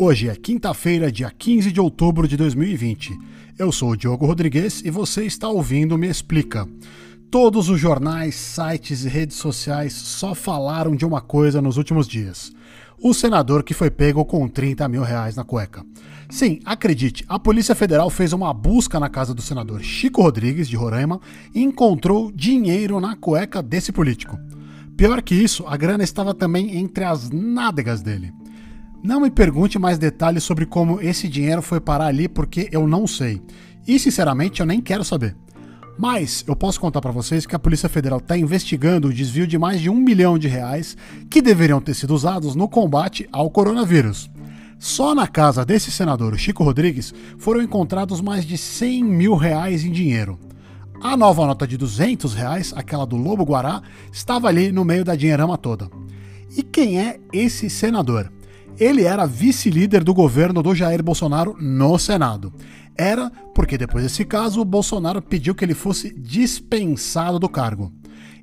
Hoje é quinta-feira, dia 15 de outubro de 2020. Eu sou o Diogo Rodrigues e você está ouvindo Me Explica. Todos os jornais, sites e redes sociais só falaram de uma coisa nos últimos dias: o senador que foi pego com 30 mil reais na cueca. Sim, acredite, a Polícia Federal fez uma busca na casa do senador Chico Rodrigues, de Roraima, e encontrou dinheiro na cueca desse político. Pior que isso, a grana estava também entre as nádegas dele. Não me pergunte mais detalhes sobre como esse dinheiro foi parar ali, porque eu não sei. E sinceramente eu nem quero saber. Mas eu posso contar para vocês que a Polícia Federal está investigando o desvio de mais de um milhão de reais que deveriam ter sido usados no combate ao coronavírus. Só na casa desse senador, Chico Rodrigues, foram encontrados mais de 100 mil reais em dinheiro. A nova nota de 200 reais, aquela do Lobo Guará, estava ali no meio da dinheirama toda. E quem é esse senador? Ele era vice-líder do governo do Jair Bolsonaro no Senado. Era porque depois desse caso o Bolsonaro pediu que ele fosse dispensado do cargo.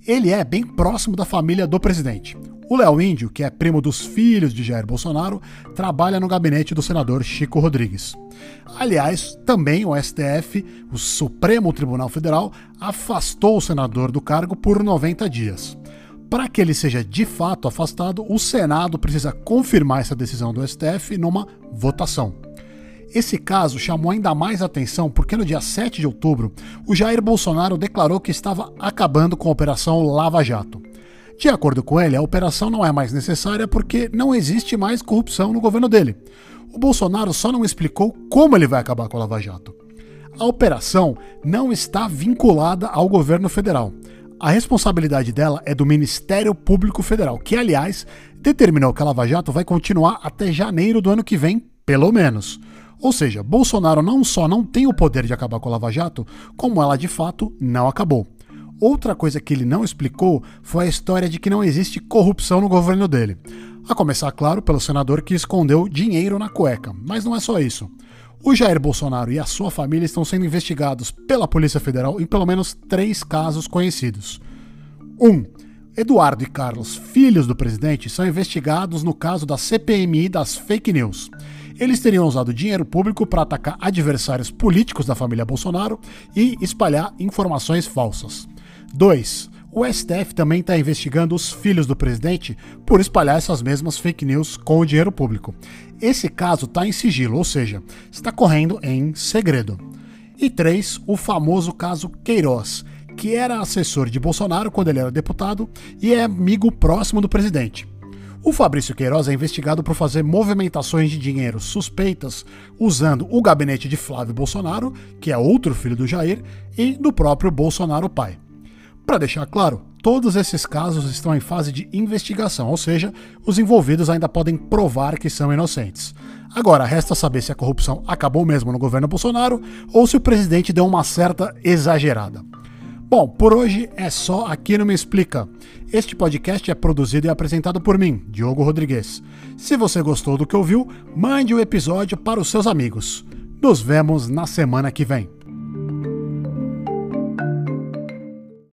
Ele é bem próximo da família do presidente. O Léo Índio, que é primo dos filhos de Jair Bolsonaro, trabalha no gabinete do senador Chico Rodrigues. Aliás, também o STF, o Supremo Tribunal Federal, afastou o senador do cargo por 90 dias. Para que ele seja de fato afastado, o Senado precisa confirmar essa decisão do STF numa votação. Esse caso chamou ainda mais atenção porque no dia 7 de outubro, o Jair Bolsonaro declarou que estava acabando com a Operação Lava Jato. De acordo com ele, a operação não é mais necessária porque não existe mais corrupção no governo dele. O Bolsonaro só não explicou como ele vai acabar com a Lava Jato. A operação não está vinculada ao governo federal. A responsabilidade dela é do Ministério Público Federal, que, aliás, determinou que a Lava Jato vai continuar até janeiro do ano que vem, pelo menos. Ou seja, Bolsonaro não só não tem o poder de acabar com a Lava Jato, como ela de fato não acabou. Outra coisa que ele não explicou foi a história de que não existe corrupção no governo dele. A começar, claro, pelo senador que escondeu dinheiro na cueca. Mas não é só isso. O Jair Bolsonaro e a sua família estão sendo investigados pela Polícia Federal em pelo menos três casos conhecidos. 1. Um, Eduardo e Carlos, filhos do presidente, são investigados no caso da CPMI das fake news. Eles teriam usado dinheiro público para atacar adversários políticos da família Bolsonaro e espalhar informações falsas. 2. O STF também está investigando os filhos do presidente por espalhar essas mesmas fake news com o dinheiro público. Esse caso está em sigilo, ou seja, está correndo em segredo. E 3. O famoso caso Queiroz, que era assessor de Bolsonaro quando ele era deputado e é amigo próximo do presidente. O Fabrício Queiroz é investigado por fazer movimentações de dinheiro suspeitas usando o gabinete de Flávio Bolsonaro, que é outro filho do Jair, e do próprio Bolsonaro pai. Para deixar claro, todos esses casos estão em fase de investigação, ou seja, os envolvidos ainda podem provar que são inocentes. Agora, resta saber se a corrupção acabou mesmo no governo Bolsonaro ou se o presidente deu uma certa exagerada. Bom, por hoje é só aqui no Me Explica. Este podcast é produzido e apresentado por mim, Diogo Rodrigues. Se você gostou do que ouviu, mande o episódio para os seus amigos. Nos vemos na semana que vem.